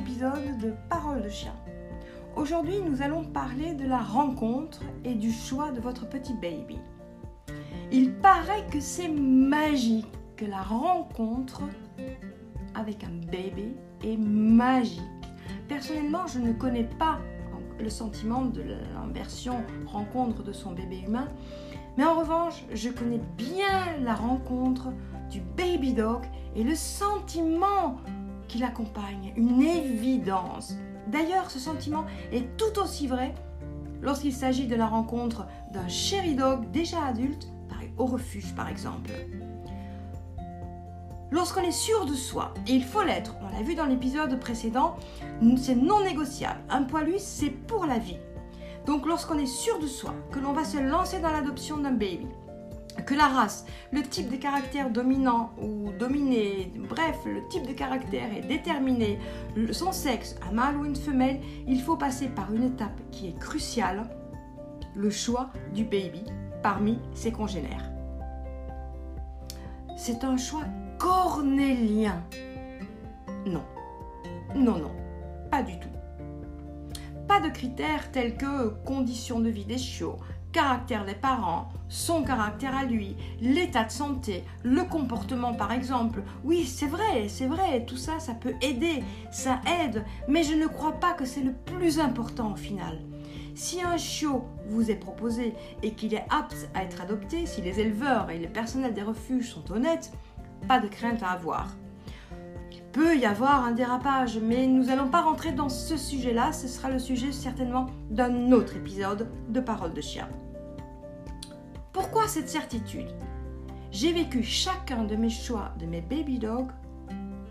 épisode de Parole de chien. Aujourd'hui, nous allons parler de la rencontre et du choix de votre petit baby. Il paraît que c'est magique, que la rencontre avec un bébé est magique. Personnellement, je ne connais pas le sentiment de l'inversion rencontre de son bébé humain, mais en revanche, je connais bien la rencontre du baby dog et le sentiment qui l'accompagne, une évidence. D'ailleurs, ce sentiment est tout aussi vrai lorsqu'il s'agit de la rencontre d'un chéri dog déjà adulte, au refuge par exemple. Lorsqu'on est sûr de soi, et il faut l'être, on l'a vu dans l'épisode précédent, c'est non négociable. Un poilu, c'est pour la vie. Donc lorsqu'on est sûr de soi, que l'on va se lancer dans l'adoption d'un baby, que la race, le type de caractère dominant ou dominé, bref, le type de caractère est déterminé, son sexe, un mâle ou une femelle, il faut passer par une étape qui est cruciale, le choix du baby parmi ses congénères. C'est un choix cornélien. Non, non, non, pas du tout. Pas de critères tels que conditions de vie des chiots, caractère des parents, son caractère à lui, l'état de santé, le comportement par exemple. Oui, c'est vrai, c'est vrai, tout ça, ça peut aider, ça aide, mais je ne crois pas que c'est le plus important au final. Si un chiot vous est proposé et qu'il est apte à être adopté, si les éleveurs et le personnel des refuges sont honnêtes, pas de crainte à avoir peut y avoir un dérapage, mais nous n'allons pas rentrer dans ce sujet-là, ce sera le sujet certainement d'un autre épisode de Parole de chien. Pourquoi cette certitude? J'ai vécu chacun de mes choix de mes baby dogs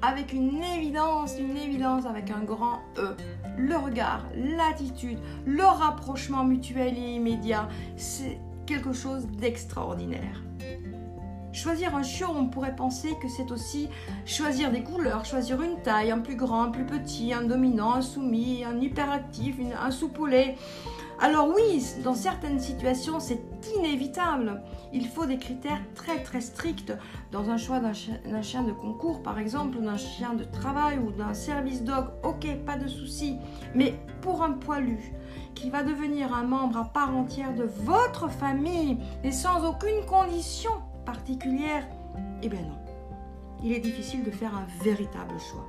avec une évidence, une évidence avec un grand E. Le regard, l'attitude, le rapprochement mutuel et immédiat, c'est quelque chose d'extraordinaire. Choisir un chiot, on pourrait penser que c'est aussi choisir des couleurs, choisir une taille, un plus grand, un plus petit, un dominant, un soumis, un hyperactif, un soupolé. Alors oui, dans certaines situations, c'est inévitable. Il faut des critères très très stricts dans un choix d'un chien, de concours, par exemple, d'un chien de travail ou d'un service dog. Ok, pas de souci. Mais pour un poilu qui va devenir un membre à part entière de votre famille et sans aucune condition, particulière Eh bien non. Il est difficile de faire un véritable choix.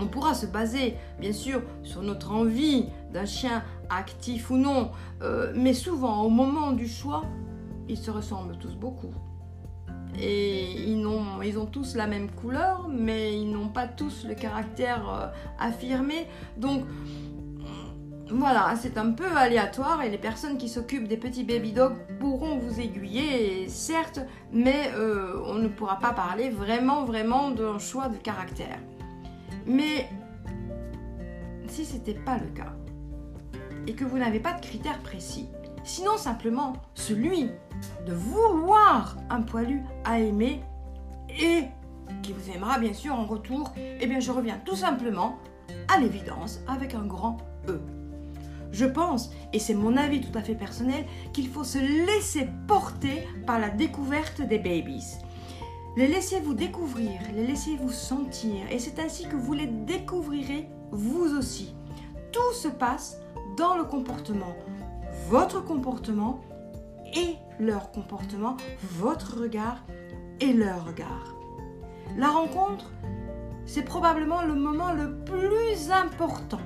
On pourra se baser, bien sûr, sur notre envie d'un chien actif ou non, euh, mais souvent, au moment du choix, ils se ressemblent tous beaucoup. Et ils ont, ils ont tous la même couleur, mais ils n'ont pas tous le caractère euh, affirmé. Donc, voilà, c'est un peu aléatoire et les personnes qui s'occupent des petits baby dogs pourront vous aiguiller, certes, mais euh, on ne pourra pas parler vraiment, vraiment d'un choix de caractère. Mais si ce n'était pas le cas et que vous n'avez pas de critères précis, sinon simplement celui de vouloir un poilu à aimer et qui vous aimera bien sûr en retour, eh bien je reviens tout simplement à l'évidence avec un grand E. Je pense, et c'est mon avis tout à fait personnel, qu'il faut se laisser porter par la découverte des babies. Les laisser vous découvrir, les laisser vous sentir, et c'est ainsi que vous les découvrirez vous aussi. Tout se passe dans le comportement. Votre comportement et leur comportement, votre regard et leur regard. La rencontre, c'est probablement le moment le plus important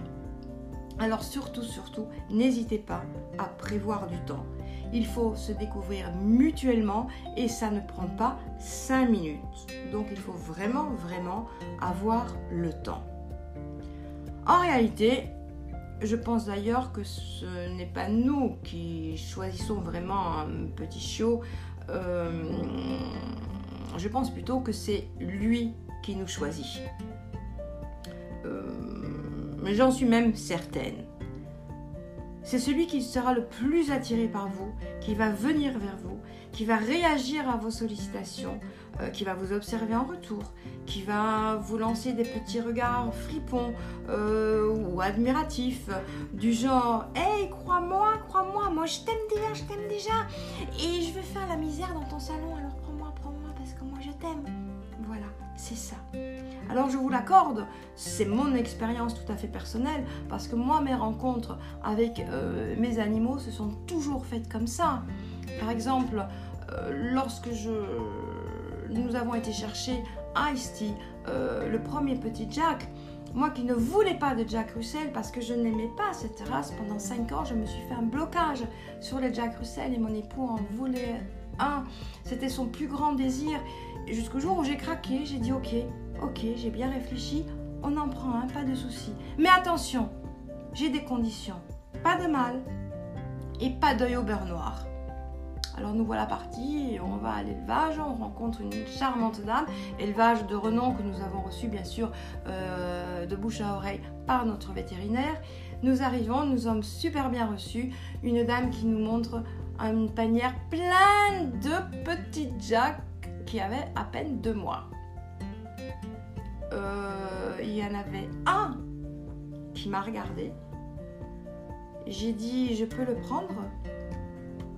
alors surtout, surtout, n'hésitez pas à prévoir du temps. Il faut se découvrir mutuellement et ça ne prend pas 5 minutes. Donc il faut vraiment, vraiment avoir le temps. En réalité, je pense d'ailleurs que ce n'est pas nous qui choisissons vraiment un petit chiot. Euh, je pense plutôt que c'est lui qui nous choisit. Mais j'en suis même certaine. C'est celui qui sera le plus attiré par vous, qui va venir vers vous, qui va réagir à vos sollicitations, euh, qui va vous observer en retour, qui va vous lancer des petits regards fripons euh, ou admiratifs, du genre Hey, crois-moi, crois-moi, moi je t'aime déjà, je t'aime déjà, et je veux faire la misère dans ton salon, alors prends-moi, prends-moi, parce que moi je t'aime. Voilà, c'est ça. Alors je vous l'accorde, c'est mon expérience tout à fait personnelle, parce que moi, mes rencontres avec euh, mes animaux se sont toujours faites comme ça. Par exemple, euh, lorsque nous avons été chercher Ice-T, euh, le premier petit Jack, moi qui ne voulais pas de Jack Russell parce que je n'aimais pas cette race, pendant 5 ans, je me suis fait un blocage sur les Jack Russell et mon époux en voulait un. C'était son plus grand désir. Jusqu'au jour où j'ai craqué, j'ai dit ok, ok, j'ai bien réfléchi, on en prend pas de souci. Mais attention, j'ai des conditions. Pas de mal et pas d'œil au beurre noir. Alors nous voilà partis, on va à l'élevage, on rencontre une charmante dame, élevage de renom que nous avons reçu bien sûr euh, de bouche à oreille par notre vétérinaire. Nous arrivons, nous sommes super bien reçus, une dame qui nous montre une panière pleine de petits jacks qui avaient à peine deux mois. Euh, il y en avait un qui m'a regardé. J'ai dit, je peux le prendre?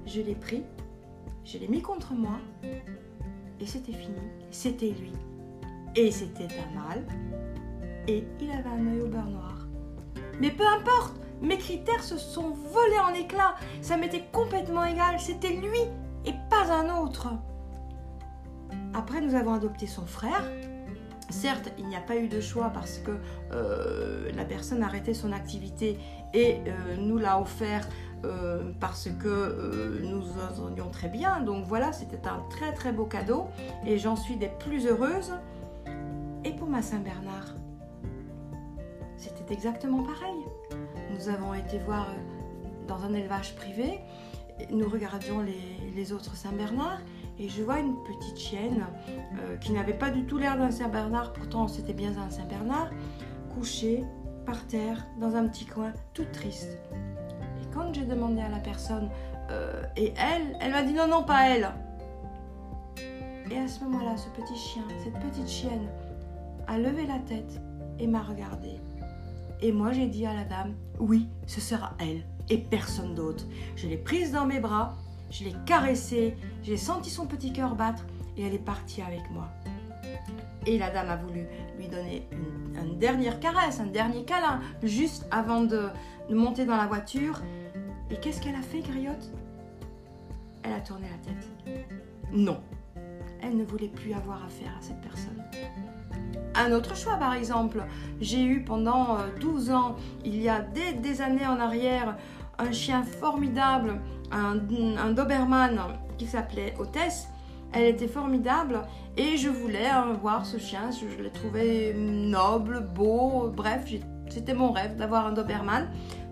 Je l'ai pris, je l'ai mis contre moi, et c'était fini. C'était lui. Et c'était un mâle, et il avait un œil au beurre noir. Mais peu importe, mes critères se sont volés en éclats. Ça m'était complètement égal. C'était lui et pas un autre. Après, nous avons adopté son frère. Certes, il n'y a pas eu de choix parce que euh, la personne a arrêté son activité et euh, nous l'a offert euh, parce que nous entendions très bien. Donc voilà, c'était un très très beau cadeau et j'en suis des plus heureuses. Et pour ma Saint-Bernard, c'était exactement pareil. Nous avons été voir dans un élevage privé, nous regardions les, les autres Saint-Bernard et je vois une petite chienne euh, qui n'avait pas du tout l'air d'un Saint-Bernard, pourtant c'était bien un Saint-Bernard, couchée par terre dans un petit coin, toute triste. Et quand j'ai demandé à la personne, euh, et elle, elle m'a dit non, non, pas elle. Et à ce moment-là, ce petit chien, cette petite chienne, a levé la tête et m'a regardé. Et moi, j'ai dit à la dame, oui, ce sera elle et personne d'autre. Je l'ai prise dans mes bras je l'ai caressée, j'ai senti son petit cœur battre et elle est partie avec moi. Et la dame a voulu lui donner une, dernière caresse, un dernier câlin, juste avant de, monter dans la voiture. Et qu'est-ce qu'elle a fait, Griotte? Elle a tourné la tête. Non, elle ne voulait plus avoir affaire à cette personne. Un autre choix, par exemple, j'ai eu pendant 12 euh, ans, il y a des, des années en arrière, un chien formidable un, Doberman qui s'appelait Hôtesse. Elle était formidable et je voulais hein, voir ce chien. Je, l'ai trouvé noble, beau, bref, c'était mon rêve d'avoir un Doberman.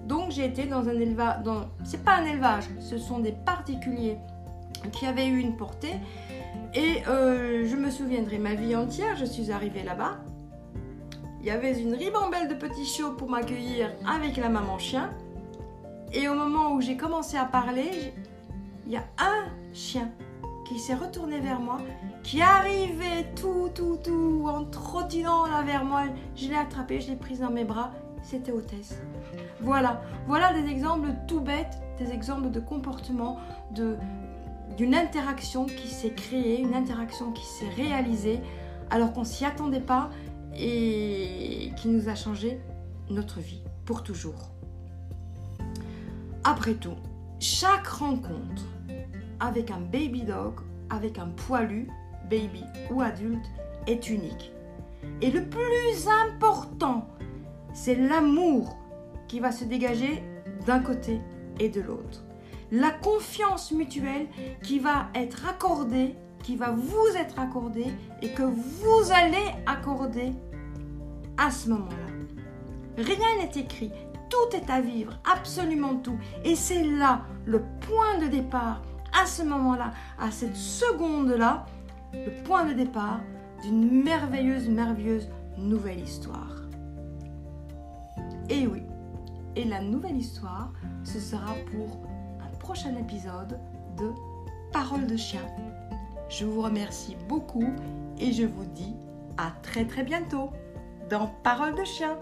Donc j'ai été dans un élevage. C'est pas un élevage, ce sont des particuliers qui avaient eu une portée. Et euh, je me souviendrai ma vie entière, je suis arrivée là-bas. Il y avait une ribambelle de petits chiots pour m'accueillir avec la maman chien. Et au moment où j'ai commencé à parler, il y a un chien qui s'est retourné vers moi, qui arrivait tout, tout, tout, en trottinant là vers moi. Je l'ai attrapé, je l'ai prise dans mes bras. C'était hôtesse. Voilà, voilà des exemples tout bêtes, des exemples de comportement, d'une interaction qui s'est créée, une interaction qui s'est réalisée alors qu'on s'y attendait pas et qui nous a changé notre vie pour toujours. Après tout, chaque rencontre avec un baby dog, avec un poilu, baby ou adulte, est unique. Et le plus important, c'est l'amour qui va se dégager d'un côté et de l'autre. La confiance mutuelle qui va être accordée, qui va vous être accordée et que vous allez accorder à ce moment-là. Rien n'est écrit, tout est à vivre, absolument tout. Et c'est là le point de départ, à ce moment-là, à cette seconde-là, le point de départ d'une merveilleuse, merveilleuse nouvelle histoire. Et oui, et la nouvelle histoire, ce sera pour un prochain épisode de Parole de chien. Je vous remercie beaucoup et je vous dis à très très bientôt dans Parole de chien.